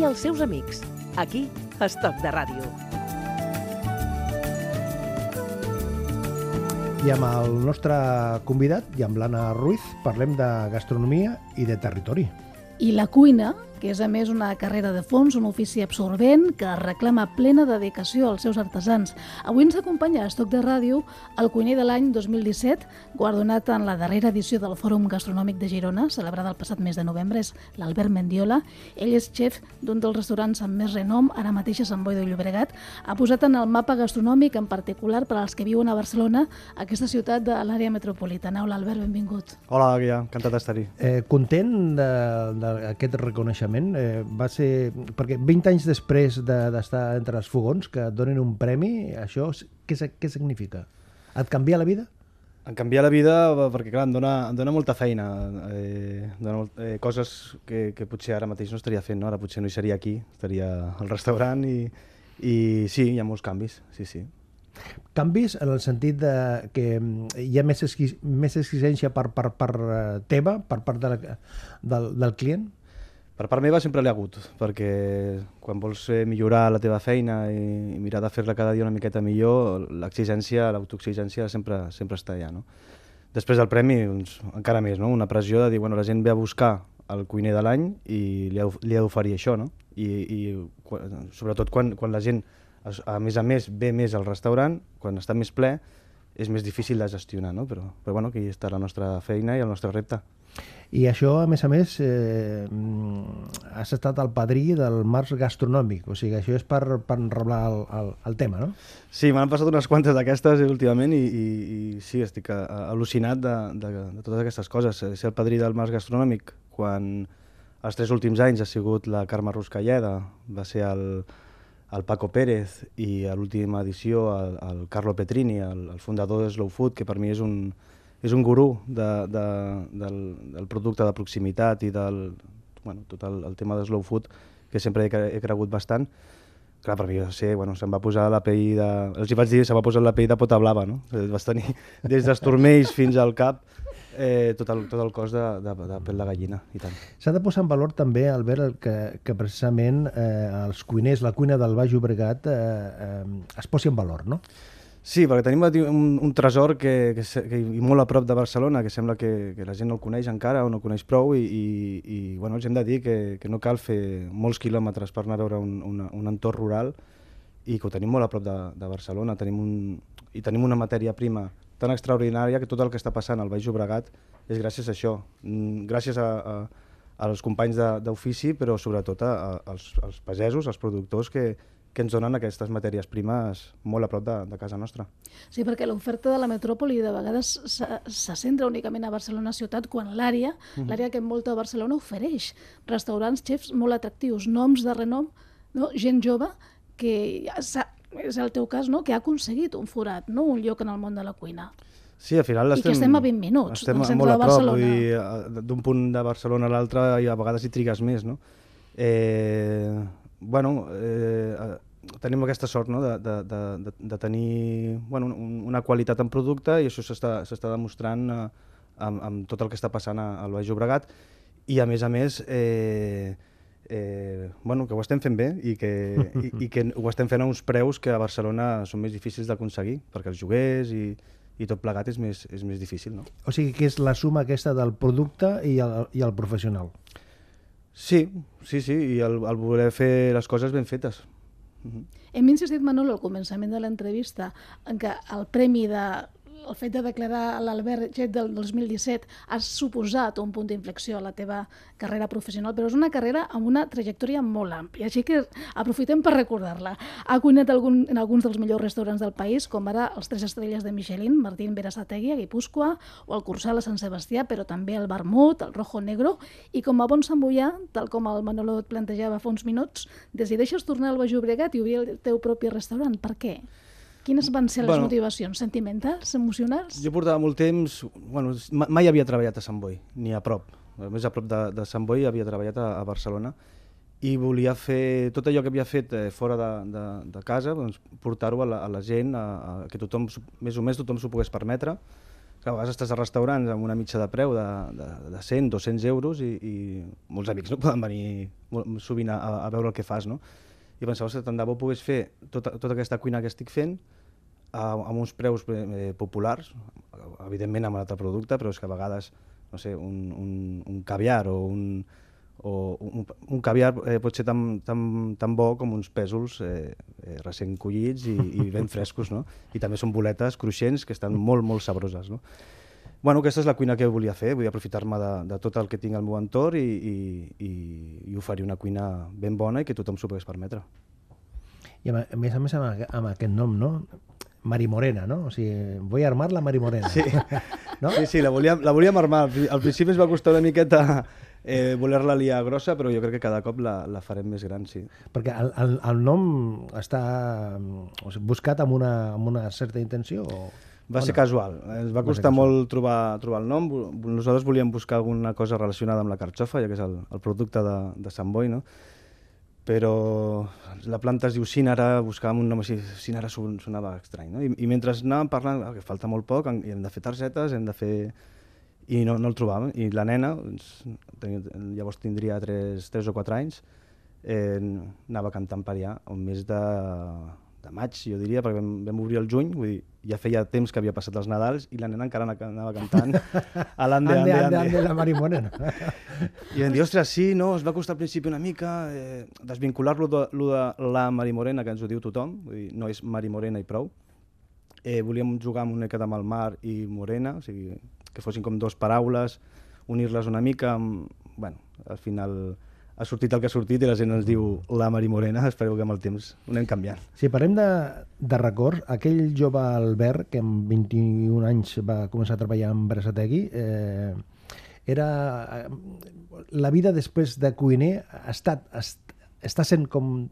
i els seus amics. Aquí, a Estoc de Ràdio. I amb el nostre convidat, i amb l'Anna Ruiz, parlem de gastronomia i de territori. I la cuina, que és a més una carrera de fons, un ofici absorbent que reclama plena dedicació als seus artesans. Avui ens acompanya a Estoc de Ràdio el cuiner de l'any 2017, guardonat en la darrera edició del Fòrum Gastronòmic de Girona, celebrada el passat mes de novembre, és l'Albert Mendiola. Ell és xef d'un dels restaurants amb més renom, ara mateix a Sant Boi de Llobregat. Ha posat en el mapa gastronòmic, en particular per als que viuen a Barcelona, aquesta ciutat de l'àrea metropolitana. Hola, Albert, benvingut. Hola, Guia, encantat d'estar-hi. Eh, content d'aquest reconeixement? Eh, va ser... Perquè 20 anys després d'estar de, entre els fogons, que et donen un premi, això què, què significa? Et canvia la vida? Em canvia la vida perquè, clar, em dona, em dona molta feina. Eh, dona molt, eh, coses que, que potser ara mateix no estaria fent, no? Ara potser no hi seria aquí, estaria al restaurant i, i sí, hi ha molts canvis, sí, sí. Canvis en el sentit de que hi ha més, més exigència per, per, per eh, teva, per part de la, del, del client? Per part meva sempre l'he hagut, perquè quan vols millorar la teva feina i, mirar de fer-la cada dia una miqueta millor, l'exigència, l'autoexigència sempre, sempre està allà. No? Després del premi, doncs, encara més, no? una pressió de dir, bueno, la gent ve a buscar el cuiner de l'any i li ha, li ha d'oferir això, no? I, i sobretot quan, quan la gent, a més a més, ve més al restaurant, quan està més ple, és més difícil de gestionar, no? però, però bueno, aquí està la nostra feina i el nostre repte. I això, a més a més, eh, has estat el padrí del març gastronòmic, o sigui, això és per, per enroblar el, el, el tema, no? Sí, m'han passat unes quantes d'aquestes últimament i, i, i sí, estic al·lucinat de, de, de totes aquestes coses. Ser el padrí del març gastronòmic quan els tres últims anys ha sigut la Carme Ruscalleda, va ser el, el Paco Pérez i a l'última edició el, el Carlo Petrini, el, el fundador de Slow Food, que per mi és un, és un gurú de, de, del, del producte de proximitat i del, bueno, tot el, el tema de slow food, que sempre he, he cregut bastant. Clar, per mi, sé, bueno, se'm va posar la pell de... Els hi vaig dir, se va posar la pell de pota blava, no? Vas tenir des dels turmells fins al cap eh, tot, el, tot el cos de, de, de pell de gallina, i tant. S'ha de posar en valor també, Albert, que, que precisament eh, els cuiners, la cuina del Baix Llobregat, eh, eh, es posi en valor, no? Sí, perquè tenim un, un tresor que, que, que, i molt a prop de Barcelona, que sembla que, que la gent no el coneix encara o no coneix prou i, i, i bueno, els hem de dir que, que no cal fer molts quilòmetres per anar a veure un, un, un entorn rural i que ho tenim molt a prop de, de Barcelona. Tenim un, I tenim una matèria prima tan extraordinària que tot el que està passant al Baix Llobregat és gràcies a això, mm, gràcies a, a, als companys d'ofici, però sobretot a, a, als, als pagesos, als productors que, que ens donen aquestes matèries primes molt a prop de, de casa nostra. Sí, perquè l'oferta de la metròpoli de vegades se, se centra únicament a Barcelona ciutat quan l'àrea, uh mhm. -huh. l'àrea que envolta Barcelona ofereix restaurants, xefs molt atractius, noms de renom, no? gent jove que és el teu cas, no? que ha aconseguit un forat, no? un lloc en el món de la cuina. Sí, al final estem... I que estem a 20 minuts estem del molt a prop. D'un punt de Barcelona a l'altre i a vegades hi trigues més, no? Eh, bueno, eh, tenim aquesta sort no? de, de, de, de tenir bueno, una qualitat en producte i això s'està demostrant eh, amb, amb tot el que està passant al Baix Llobregat i a més a més eh, eh, bueno, que ho estem fent bé i que, i, i que ho estem fent a uns preus que a Barcelona són més difícils d'aconseguir perquè els lloguers i, i tot plegat és més, és més difícil. No? O sigui que és la suma aquesta del producte i el, i el professional. Sí, sí, sí, i el, el voler fer les coses ben fetes. Uh -huh. Hem insistit, Manolo, al començament de l'entrevista en que el premi de el fet de declarar l'Albert Jet del 2017 ha suposat un punt d'inflexió a la teva carrera professional, però és una carrera amb una trajectòria molt àmplia, així que aprofitem per recordar-la. Ha cuinat algun, en alguns dels millors restaurants del país, com ara els Tres Estrelles de Michelin, Martín Berasategui, a Guipúscoa, o el Cursal a Sant Sebastià, però també el Vermut, el Rojo Negro, i com a bon samboià, tal com el Manolo et plantejava fa uns minuts, decideixes tornar al Baix Llobregat i obrir el teu propi restaurant. Per què? Quines van ser les bueno, motivacions? Sentimentals? Emocionals? Jo portava molt temps... Bueno, mai havia treballat a Sant Boi, ni a prop. A més, a prop de, de Sant Boi havia treballat a, a Barcelona i volia fer tot allò que havia fet eh, fora de, de, de casa, doncs, portar-ho a, la, a la gent, a, a que tothom, més o més tothom s'ho pogués permetre, a vegades estàs a restaurants amb una mitja de preu de, de, de 100, 200 euros i, i molts amics no poden venir sovint a, a veure el que fas, no? I pensava que tant de bo pogués fer tota, tota aquesta cuina que estic fent a, amb uns preus eh, populars, evidentment amb un altre producte, però és que a vegades, no sé, un, un, un caviar o un, o un, un caviar eh, pot ser tan, tan, tan bo com uns pèsols eh, eh, recent collits i, i ben frescos, no? I també són boletes cruixents que estan molt, molt sabroses, no? Bueno, aquesta és la cuina que volia fer, vull aprofitar-me de, de tot el que tinc al meu entorn i, i, i, i oferir una cuina ben bona i que tothom s'ho pogués permetre. I a, més a més amb, amb aquest nom, no? Marimorena, no? O sigui, vull armar la Marimorena. Sí, no? sí, sí la, volíem, la volíem armar. Al principi ens va costar una miqueta eh, voler-la liar grossa, però jo crec que cada cop la, la farem més gran, sí. Perquè el, el, el nom està o sigui, buscat amb una, amb una certa intenció? O... Va ser no? casual. Ens va costar va molt trobar, trobar el nom. Nosaltres volíem buscar alguna cosa relacionada amb la carxofa, ja que és el, el producte de, de Sant Boi, no? però la planta es diu Cínara, buscàvem un nom així, Cínara sonava estrany, no? I, i mentre anàvem parlant, que falta molt poc, hem de fer targetes, hem de fer i no, no el trobàvem. I la nena, doncs, tenia, llavors tindria 3, 3 o 4 anys, eh, anava cantant per allà, un mes de, de maig, jo diria, perquè vam, vam obrir el juny, vull dir, ja feia temps que havia passat els Nadals i la nena encara anava cantant a l'Ande, ande, ande, ande, la Marimorena. I vam dir, ostres, sí, no, es va costar al principi una mica eh, desvincular-lo de, de la Marimorena, que ens ho diu tothom, vull dir, no és Marimorena i prou. Eh, volíem jugar amb una mica amb el mar i morena, o sigui, que fossin com dues paraules, unir-les una mica, amb, bueno, al final ha sortit el que ha sortit i la gent ens diu la Mari Morena, espereu que amb el temps ho anem canviant. Si parlem de, de records, aquell jove Albert, que amb 21 anys va començar a treballar amb Brasategui, eh, era... La vida després de cuiner ha estat, està sent com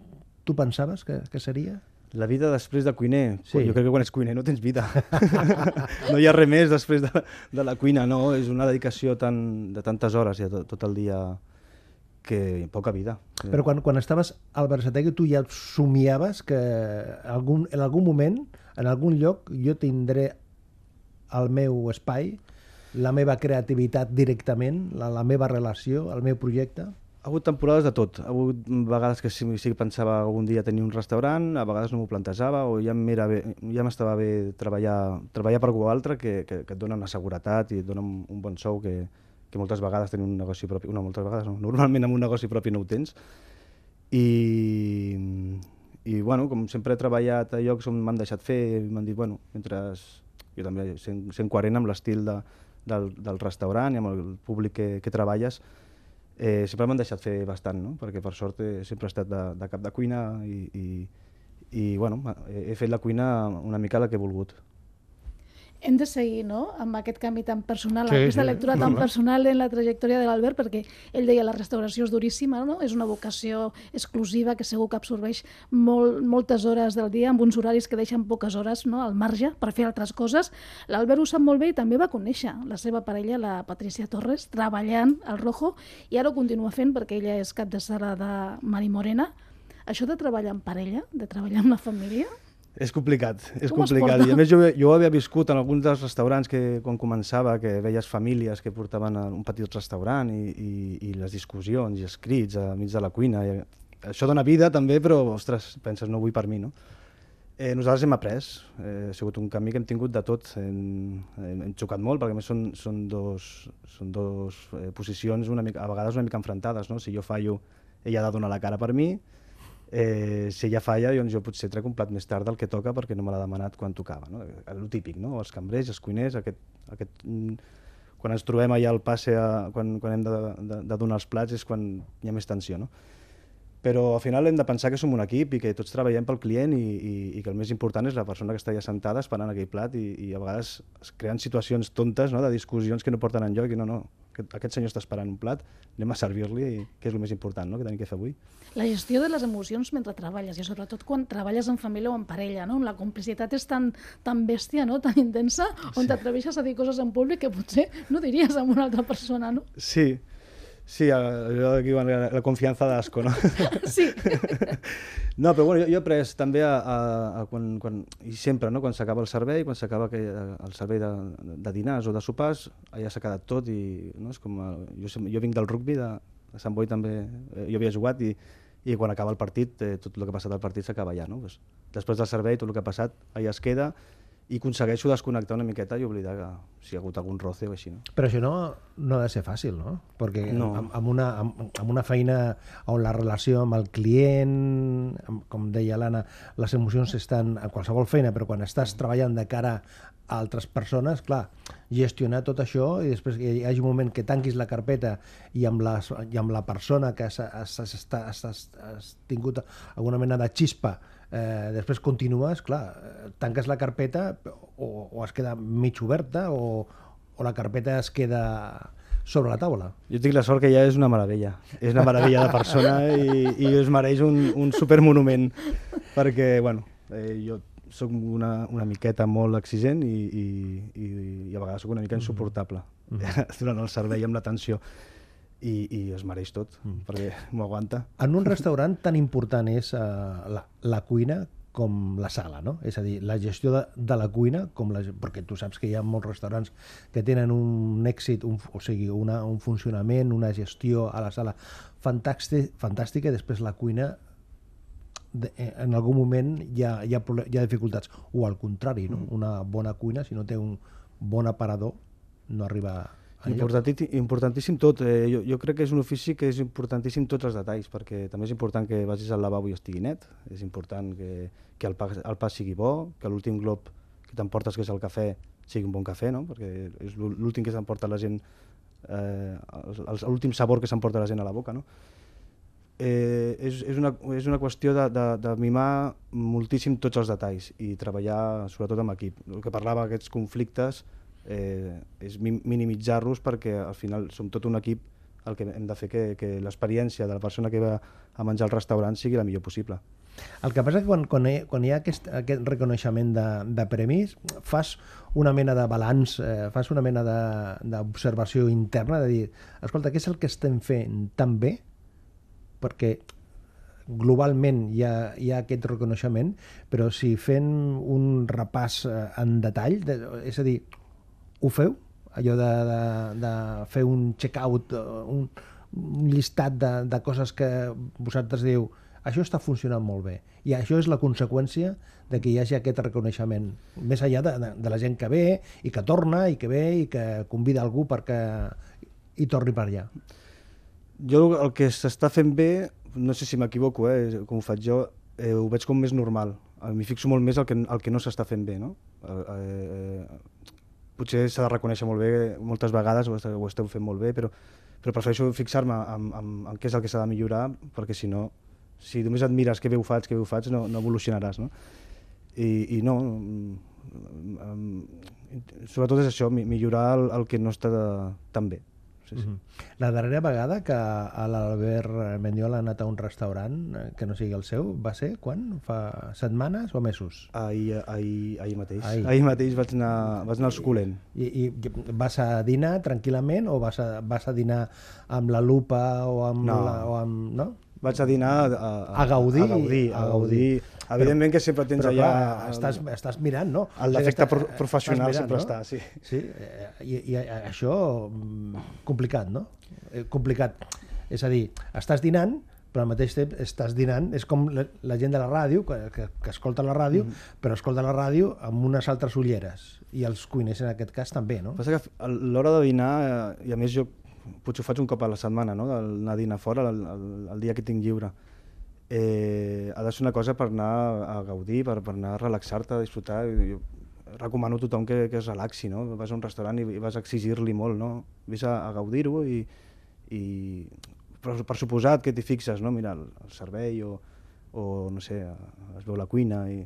tu pensaves que, que seria? La vida després de cuiner? Sí. Jo crec que quan ets cuiner no tens vida. no hi ha res més després de, de la cuina, no? És una dedicació tan, de tantes hores ja tot, tot el dia que poca vida. Però quan, quan estaves al Barçategui tu ja somiaves que algun, en algun moment, en algun lloc, jo tindré el meu espai, la meva creativitat directament, la, la meva relació, el meu projecte? Ha hagut temporades de tot. Ha hagut vegades que sí, sí que pensava algun dia tenir un restaurant, a vegades no m'ho plantejava, o ja bé, ja m'estava bé treballar, treballar per algú altre que, que, que et dona una seguretat i et dona un, un bon sou que, que moltes vegades tenir un negoci propi, no, moltes vegades no, normalment amb un negoci propi no ho tens. I, i bueno, com sempre he treballat a llocs on m'han deixat fer, m'han dit, bueno, mentre jo també sent, sent coherent amb l'estil de, del, del restaurant i amb el públic que, que treballes, eh, sempre m'han deixat fer bastant, no? perquè per sort he, sempre he estat de, de cap de cuina i, i, i bueno, he fet la cuina una mica la que he volgut hem de seguir no? amb aquest canvi tan personal, sí, aquesta sí. lectura tan personal en la trajectòria de l'Albert, perquè ell deia la restauració és duríssima, no? és una vocació exclusiva que segur que absorbeix molt, moltes hores del dia, amb uns horaris que deixen poques hores no? al marge per fer altres coses. L'Albert ho sap molt bé i també va conèixer la seva parella, la Patricia Torres, treballant al Rojo, i ara ho continua fent perquè ella és cap de sala de Mari Morena. Això de treballar en parella, de treballar amb la família... És complicat, és Com complicat. I a més jo, jo havia viscut en alguns dels restaurants que quan començava, que veies famílies que portaven a un petit restaurant i, i, i les discussions i els crits a mig de la cuina. I això dona vida també, però, ostres, penses, no vull per mi, no? Eh, nosaltres hem après, eh, ha sigut un camí que hem tingut de tot, hem, hem, hem xocat molt, perquè a més són, són dos, són dos eh, posicions una mica, a vegades una mica enfrontades, no? Si jo fallo, ella ha de donar la cara per mi, eh, si ella falla, doncs jo potser trec un plat més tard del que toca perquè no me l'ha demanat quan tocava. No? El típic, no? els cambrers, els cuiners, aquest, aquest, mm, quan ens trobem allà al passe, a, quan, quan hem de, de, de donar els plats, és quan hi ha més tensió. No? Però al final hem de pensar que som un equip i que tots treballem pel client i, i, i que el més important és la persona que està allà sentada esperant aquell plat i, i a vegades es creen situacions tontes no? de discussions que no porten enlloc i no, no, aquest, aquest senyor està esperant un plat, anem a servir-li, que és el més important no? que tenim que fer avui. La gestió de les emocions mentre treballes, i sobretot quan treballes en família o en parella, no? la complicitat és tan, tan bèstia, no? tan intensa, on sí. t'atreveixes a dir coses en públic que potser no diries a una altra persona. No? Sí, Sí, allò que diuen la, la confiança d'asco, no? Sí. No, però bueno, jo, jo he après també a, a, a quan, quan, i sempre, no? quan s'acaba el servei, quan s'acaba que- el servei de, de dinars o de sopars, allà s'ha quedat tot i no? és com, eh, jo, jo vinc del rugby, de, de Sant Boi també, eh, jo havia jugat i, i quan acaba el partit, eh, tot el que ha passat al partit s'acaba allà. No? Pues, després del servei, tot el que ha passat allà es queda i aconsegueixo desconnectar una miqueta i oblidar que si hi ha hagut algun roce o així. No? Però això no, no ha de ser fàcil, no? Perquè No. amb, amb, una, amb, amb una feina on la relació amb el client, amb, com deia l'Anna, les emocions estan a qualsevol feina, però quan estàs treballant de cara a altres persones, clar, gestionar tot això i després que hi hagi un moment que tanquis la carpeta i amb, les, i amb la persona que has, has, tingut alguna mena de xispa eh, després continues, clar, tanques la carpeta o, o es queda mig oberta o, o la carpeta es queda sobre la taula. Jo tinc la sort que ja és una meravella. És una meravella de persona i, i es mereix un, un supermonument perquè, bueno, eh, jo sóc una, una miqueta molt exigent i, i, i, i a vegades sóc una mica insuportable durant el servei amb l'atenció i, i es mereix tot, perquè m'ho aguanta. En un restaurant tan important és uh, la, la cuina com la sala, no? És a dir, la gestió de, de la cuina, com la, perquè tu saps que hi ha molts restaurants que tenen un èxit, un, o sigui, una, un funcionament, una gestió a la sala fantàstic, fantàstica, i després la cuina en algun moment hi ha, hi, ha, hi ha dificultats, o al contrari, no? una bona cuina, si no té un bon aparador, no arriba. Importantíssim, importantíssim tot. Eh, jo, jo crec que és un ofici que és importantíssim tots els detalls, perquè també és important que vagis al lavabo i estigui net, és important que, que el, pa, el pa sigui bo, que l'últim glob que t'emportes, que és el cafè, sigui un bon cafè, no? perquè és l'ú- l'últim que s'emporta la gent, eh, l'últim sabor que s'emporta la gent a la boca. No? Eh, és, és, una, és una qüestió de, de, de mimar moltíssim tots els detalls i treballar sobretot amb equip. El que parlava d'aquests conflictes eh, és mi- minimitzar-los perquè al final som tot un equip el que hem de fer que, que l'experiència de la persona que va a menjar al restaurant sigui la millor possible. El que passa que quan, quan, hi, quan hi ha aquest, aquest reconeixement de, de premis, fas una mena de balanç, eh, fas una mena d'observació interna, de dir, escolta, què és el que estem fent tan bé? Perquè globalment hi ha, hi ha aquest reconeixement, però si fent un repàs eh, en detall, de, és a dir, ho feu? Allò de, de, de fer un check-out, eh, un, un llistat de, de coses que vosaltres diu això està funcionant molt bé. I això és la conseqüència de que hi hagi aquest reconeixement, més enllà de, de, de la gent que ve i que torna i que ve i que convida algú perquè hi torni per allà. Jo el que s'està fent bé, no sé si m'equivoco, eh, com ho faig jo, eh, ho veig com més normal. M'hi fixo molt més el que, el que no s'està fent bé, no? Eh, eh, potser s'ha de reconèixer molt bé, moltes vegades ho ho esteu fent molt bé, però, però prefereixo fixar-me en, en, en què és el que s'ha de millorar, perquè si no, si només et mires què bé ho faig, què bé ho faig, no, no evolucionaràs, no? I, i no, mm, mm, sobretot és això, mi- millorar el, el que no està de, tan bé. Sí, sí. La darrera vegada que a l'Albert Mendiola ha anat a un restaurant eh, que no sigui el seu, va ser quan? Fa setmanes o mesos? Ahir, ahir, ahir mateix. Ahir. Ahir, mateix vaig anar, vaig anar al suculent. I, I vas a dinar tranquil·lament o vas a, vas a dinar amb la lupa o amb... No. La, o amb no? Vaig a dinar a, a, A gaudir, A gaudir, a gaudir. gaudir. Evidentment que sempre tens Però, allà... clar, estàs, estàs mirant, no? El O sigui, defecte està- pro- professional estàs sempre està, sí. Sí, eh, i, i això, mm, complicat, no? Eh, Complicat. És a dir, estàs dinant, però al mateix temps estàs dinant, és com la, la gent de la ràdio, que, que, que escolta la ràdio, Mm-hmm. però escolta la ràdio amb unes altres ulleres, i els cuiners en aquest cas també, no? Passa que a l'hora de dinar, eh, i a més jo potser ho faig un cop a la setmana, no? d'anar a dinar fora el, el, el dia que tinc lliure, eh, ha de ser una cosa per anar a gaudir, per, per anar a relaxar-te, a disfrutar. Jo recomano a tothom que, que es relaxi, no? Vas a un restaurant i, i vas a exigir-li molt, no? Ves a, a gaudir-ho i, i per, per suposat que t'hi fixes, no? Mira, el, el servei o, o no sé, es veu la cuina i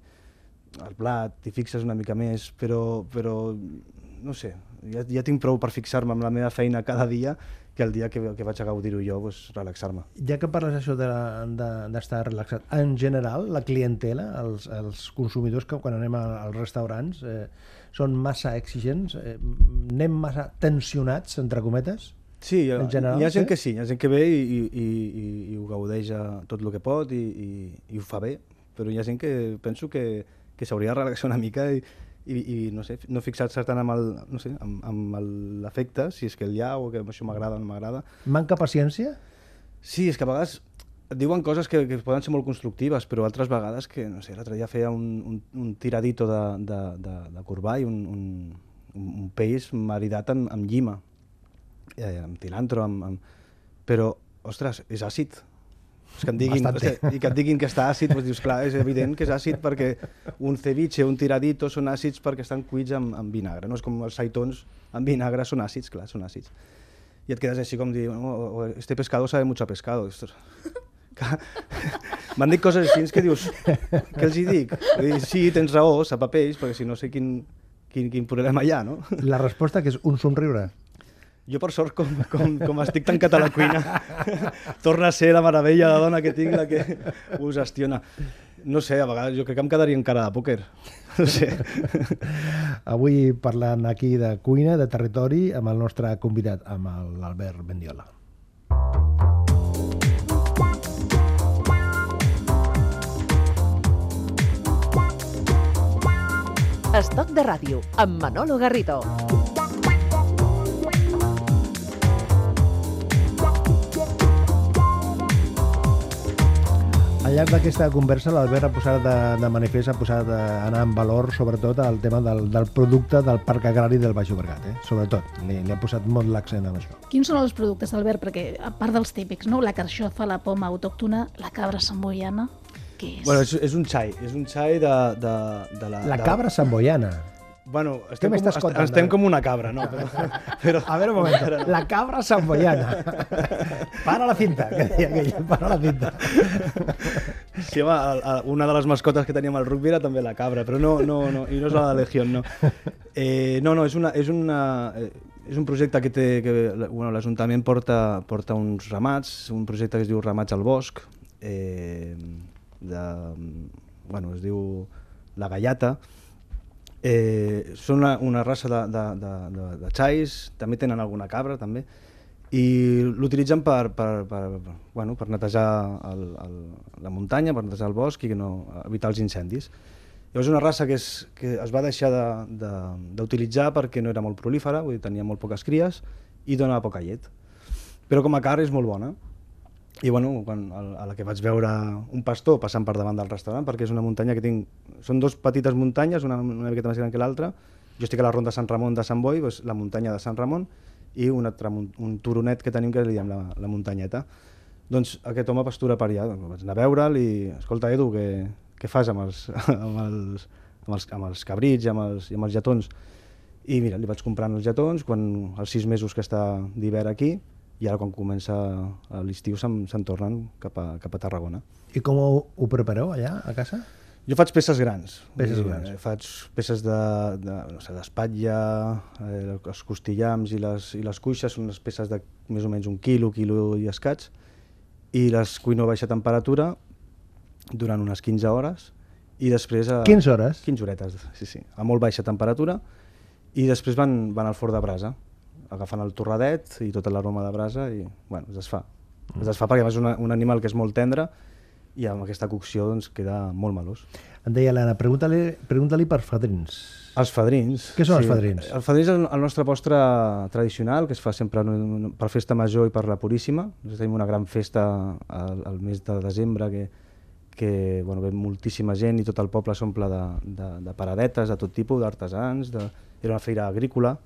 el plat, t'hi fixes una mica més, però, però no sé, ja, ja tinc prou per fixar-me amb la meva feina cada dia que el dia que, que vaig a gaudir-ho jo, pues, relaxar-me. Ja que parles això d'estar de, d'estar relaxat, en general, la clientela, els, els consumidors que quan anem als restaurants eh, són massa exigents, eh, anem massa tensionats, entre cometes? Sí, en general, hi ha gent sí? que sí, hi ha gent que ve i, i, i, i- i ho gaudeix tot el que pot i, i, i ho fa bé, però hi ha gent que penso que, que s'hauria de relaxar una mica i, i, i no sé, no fixar-se tant amb el, no sé, amb, amb l'efecte, si és que el hi ha o que això m'agrada o no m'agrada. Manca paciència? Sí, és que a vegades et diuen coses que, que poden ser molt constructives, però altres vegades que, no sé, l'altre dia feia un, un, un tiradito de, de, de, de corball, un, un, un, un peix maridat amb, amb llima, eh, amb cilantro, amb, amb... però, ostres, és àcid. És que diguin, Bastante. hòstia, I que et diguin que està àcid, doncs dius, clar, és evident que és àcid perquè un ceviche, un tiradito són àcids perquè estan cuits amb, amb vinagre. No és com els saitons amb vinagre són àcids, clar, són àcids. I et quedes així com dir, no, o- o este pescado sabe mucho a pescado. M'han dit coses així que dius, què els hi dic? Dir, sí, tens raó, sap a peix, perquè si no sé quin, quin, quin problema hi ha, no? La resposta que és un somriure. Jo, per sort, com, com, com estic tancat a la cuina, torna a ser la meravella de dona que tinc, la que ho gestiona. No sé, a vegades jo crec que em quedaria en cara de pòquer. No sé. Avui parlant aquí de cuina, de territori, amb el nostre convidat, amb l'Albert Mendiola. Estoc de ràdio, amb Manolo Garrido. Al llarg d'aquesta conversa, l'Albert ha posat de, de manifest, ha posat d'anar en valor, sobretot, el tema del, del producte del Parc Agrari del Baix Llobregat, eh? sobretot. Li, li ha posat molt l'accent en això. Quins són els productes, Albert? Perquè, a part dels típics, no? la carxofa, la poma autòctona, la cabra samboiana, què és? Bueno, és, és un xai, és un xai de, de, de la... La de... cabra samboiana. Bueno, estem, com, estem David? com una cabra, no? Però, però... A veure un moment, la cabra samboiana. Para la cinta, que deia aquella, para la cinta. Sí, home, una de les mascotes que teníem al rugby era també la cabra, però no, no, no i no és la de Legión, no. Eh, no, no, és, una, és, una, eh, és un projecte que té, que bueno, l'Ajuntament porta, porta uns ramats, un projecte que es diu Ramats al Bosc, eh, de, bueno, es diu La Gallata, eh, són una, una raça de, de, de, de, de xais, també tenen alguna cabra, també, i l'utilitzen per, per, per, bueno, per netejar el, el, la muntanya, per netejar el bosc i no, evitar els incendis. Llavors una raça que, és, que es va deixar de- de- d'utilitzar perquè no era molt prolífera, vull dir, tenia molt poques cries i donava poca llet. Però com a carn és molt bona. I bueno, quan, a la que vaig veure un pastor passant per davant del restaurant, perquè és una muntanya que tinc... Són dos petites muntanyes, una una miqueta més gran que l'altra. Jo estic a la ronda de Sant Ramon de Sant Boi, doncs la muntanya de Sant Ramon, i un, altre, un turonet que tenim que li diem la, la muntanyeta. Doncs aquest home pastura per allà, doncs vaig anar a veure'l i, escolta Edu, què, què fas amb els, amb els, amb els, amb els cabrits i amb els, i amb els lletons? I mira, li vaig comprant els lletons, quan els sis mesos que està d'hivern aquí, i ara quan comença l'estiu se'n se'n tornen cap a, cap a Tarragona. I com ho, ho prepareu allà, a casa? Jo faig peces grans. Peces dir, grans. eh, Faig peces de, de no sé, d'espatlla, eh, els costillams i les, i les cuixes són unes peces de més o menys un quilo, quilo i escaig, i les cuino a baixa temperatura durant unes 15 hores i després... A, 15 hores? 15 horetes, sí, sí, a molt baixa temperatura i després van, van al forn de brasa agafant el torradet i tota l'aroma de brasa i bueno, es desfà. Es desfà perquè és una, un animal que és molt tendre i amb aquesta cocció doncs, queda molt malós. Em deia l'Anna, pregunta-li pregunta per fadrins. Els fadrins. Què són els fadrins? El fadrins és el, el nostre postre tradicional, que es fa sempre en per festa major i per la Puríssima. Nosaltres tenim una gran festa al, al mes de desembre que, que bueno, ve moltíssima gent i tot el poble s'omple de, de, de paradetes de tot tipus, d'artesans, de... era una feira agrícola,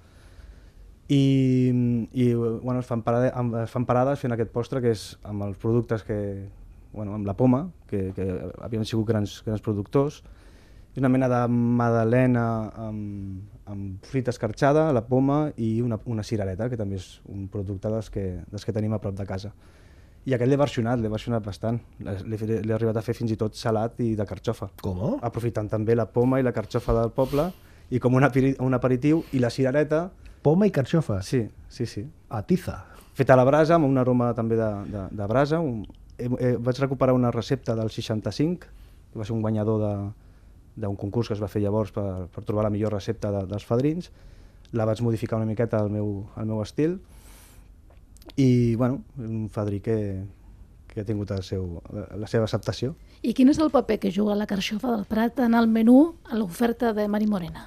i, i bueno, es, fan parade, amb- es fan parades fent aquest postre que és amb els productes que, bueno, amb la poma, que, que havien sigut grans, grans productors, és una mena de madalena amb, amb fruita escarxada, la poma i una, una cirereta, que també és un producte dels que, dels que tenim a prop de casa. I aquest l'he versionat, l'he versionat bastant. L'he arribat a fer fins i tot salat i de carxofa. Com? Aprofitant també la poma i la carxofa del poble i com un, aperi un aperitiu i la cirereta, Poma i carxofa. sí, sí, sí. A tiza. Feta a la brasa, amb un aroma també de, de, de brasa. Un, eh, eh, vaig recuperar una recepta del 65, que va ser un guanyador de, d'un concurs que es va fer llavors per, per trobar la millor recepta de, dels fadrins. La vaig modificar una miqueta al meu, al meu estil i bueno, un fadrí que, que ha tingut el seu, la, la seva acceptació. I quin és el paper que juga la carxofa del Prat en el menú a l'oferta de Mari Morena?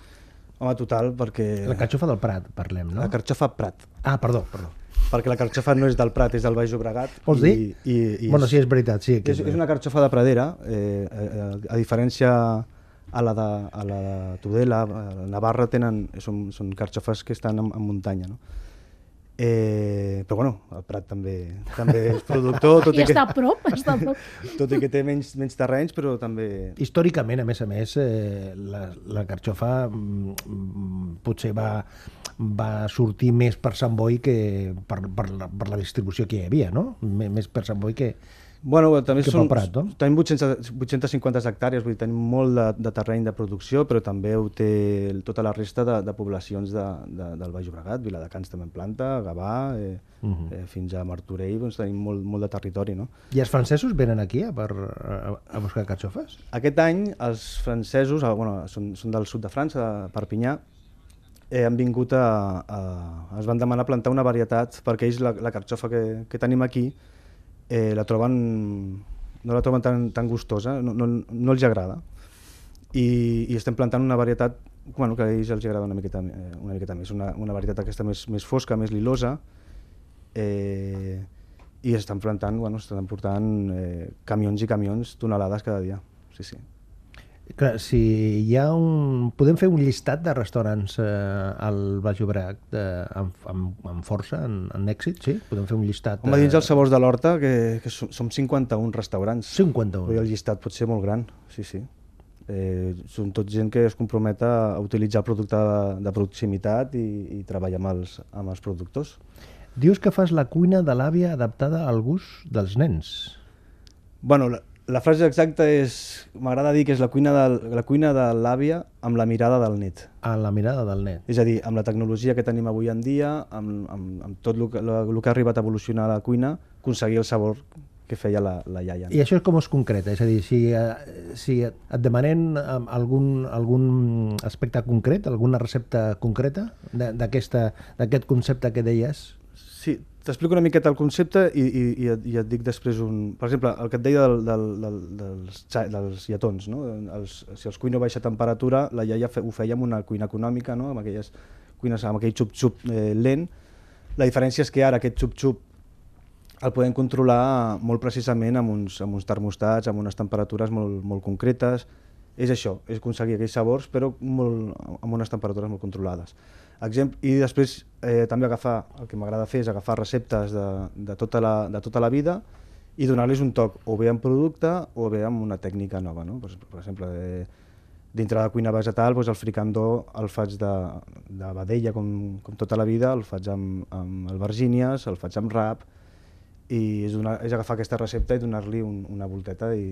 Home, total, perquè... La carxofa del Prat, parlem, no? La carxofa Prat. Ah, perdó, perdó. Perquè la carxofa no és del Prat, és del Baix Llobregat. Vols i, dir? I, i bueno, sí, és veritat, sí. És, és una carxofa de pradera, eh, a, a diferència a la de, a la de Tudela, a Navarra tenen, són, són carxofes que estan en, en muntanya, no? Eh, però bueno, el Prat també, també és productor, tot I i, que, està a prop, està a prop. tot i que té menys, menys terrenys, però també... Històricament, a més a més, eh, la, la carxofa mm, mm, potser va, va sortir més per Sant Boi que per, per, la, per la distribució que hi havia, no? M més per Sant Boi que... Bueno, també són, Prat, no? tenim 800, 850 hectàrees, vull dir, tenim molt de, de terreny de producció, però també ho té tota la resta de, de poblacions de, de, del Baix Llobregat, Viladecans també en planta, Gavà, eh, uh Mhm. -huh. eh, fins a Martorell, doncs tenim molt, molt de territori, no? I els francesos venen aquí a, per, a, a buscar carxofes? Aquest any els francesos, ah, bueno, són, són del sud de França, de Perpinyà, eh, han vingut a, a... es van demanar plantar una varietat perquè ells la, la carxofa que, que tenim aquí eh, la troben no la troben tan, tan gustosa, no, no, no els agrada. I, I estem plantant una varietat bueno, que a ells els agrada una miqueta, eh, una miqueta més, una, una varietat aquesta més, més fosca, més lilosa, eh, i estan plantant, bueno, estan portant eh, camions i camions, tonelades cada dia. Sí, sí. Clar, si hi ha un... Podem fer un llistat de restaurants eh, al Baix Llobregat eh, amb, amb, amb força, en, en èxit, sí? Podem fer un llistat... Home, dins els sabors de l'Horta, que, que som, som 51 restaurants. 51. Vull dir, el llistat pot ser molt gran, sí, sí. Eh, són tot gent que es compromet a utilitzar el producte de, de proximitat i, i treballar amb els, amb els productors. Dius que fas la cuina de l'àvia adaptada al gust dels nens. Bueno, la, la frase exacta és, m'agrada dir que és la cuina, de, la cuina de l'àvia amb la mirada del net. A la mirada del net. És a dir, amb la tecnologia que tenim avui en dia, amb, amb, amb tot el que, el que ha arribat a evolucionar la cuina, aconseguir el sabor que feia la, la iaia. I això és com es concreta? És a dir, si, eh, si et demanen eh, algun, algun aspecte concret, alguna recepta concreta d'aquest concepte que deies? Sí, t'explico una miqueta el concepte i, i, i, et, i et dic després un... Per exemple, el que et deia del, del, del, dels, dels lletons, no? Els, si els cuino a baixa temperatura, la iaia fe, ho feia amb una cuina econòmica, no? amb aquelles cuines, amb aquell xup-xup eh, lent. La diferència és que ara aquest xup-xup el podem controlar molt precisament amb uns, amb uns termostats, amb unes temperatures molt, molt concretes. És això, és aconseguir aquells sabors, però molt, amb unes temperatures molt controlades. Exemple, I després eh, també agafar, el que m'agrada fer és agafar receptes de, de, tota la, de tota la vida i donar-los un toc, o bé en producte o bé amb una tècnica nova. No? Per, per exemple, eh, dintre de la cuina vegetal, doncs el fricandó el faig de, de vedella com, com tota la vida, el faig amb, amb albergínies, el faig amb rap, i és, donar, és agafar aquesta recepta i donar-li un, una volteta i...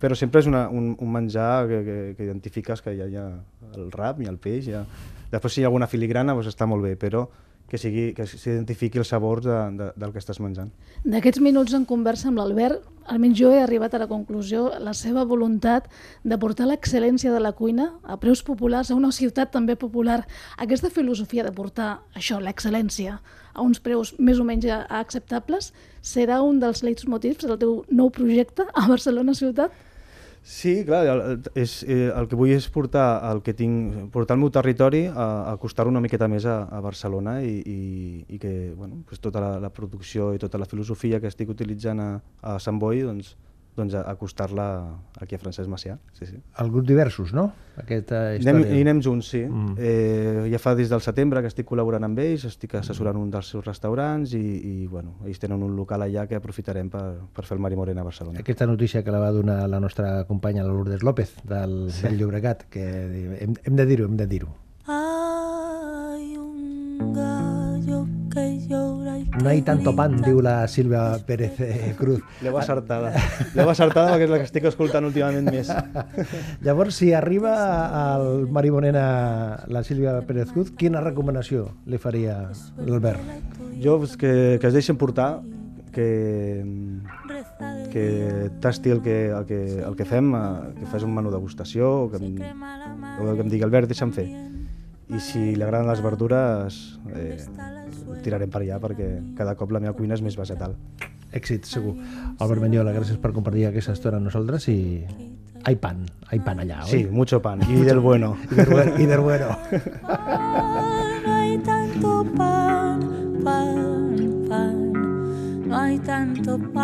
Però sempre és una, un, un menjar que, que, que identifiques que ja hi ha el rap i el peix. Ja. Després si hi ha alguna filigrana doncs està molt bé, però que sigui que s'identifiqui el sabor de, de, del que estàs menjant. D'aquests minuts en conversa amb l'Albert, almenys jo he arribat a la conclusió la seva voluntat de portar l'excel·lència de la cuina a preus populars a una ciutat també popular. Aquesta filosofia de portar això, l'excel·lència, a uns preus més o menys acceptables, serà un dels leitmotivs del teu nou projecte a Barcelona ciutat? Sí, clar, és, eh, el que vull és portar el que tinc, portar el meu territori a, a acostar-ho una miqueta més a, a Barcelona i, i, i que bueno, pues tota la, la producció i tota la filosofia que estic utilitzant a, a Sant Boi, doncs, doncs a- acostar-la aquí a Francesc Macià. Sí, sí. El grup diversos, no? Aquesta Anem, història. I anem junts, sí. Mm. Mm. Eh, ja fa des del setembre que estic col·laborant amb ells, estic assessorant un dels seus restaurants i, i bueno, ells tenen un local allà que aprofitarem per, per fer el Mari Morena a Barcelona. Aquesta notícia que la va donar la nostra companya, la Lourdes López, del, sí. del Llobregat, que hem, hem de dir-ho, hem de dir-ho. Hay No hay tanto pan, diu la Sílvia Pérez eh, Cruz. L'heu acertada. L'heu acertada perquè és la que estic escoltant últimament més. Llavors, si arriba al Marimorena la Sílvia Pérez Cruz, quina recomanació li faria l'Albert? Jo que, que es deixen portar, que, que tasti el que, el que, el que fem, eh, que fas un menú degustació, o que, em, o que em digui Albert, deixa'm fer. I si li agraden les verdures eh, tirarem per allà perquè cada cop la meva cuina és més vegetal. Èxit, segur. Albert Menyola, gràcies per compartir aquesta estona amb nosaltres i hay pan, hay pan allà, oi? Sí, mucho pan y del bueno. I del bueno. I del bueno. No hay tanto pan, pan, pan. No hay tanto pan,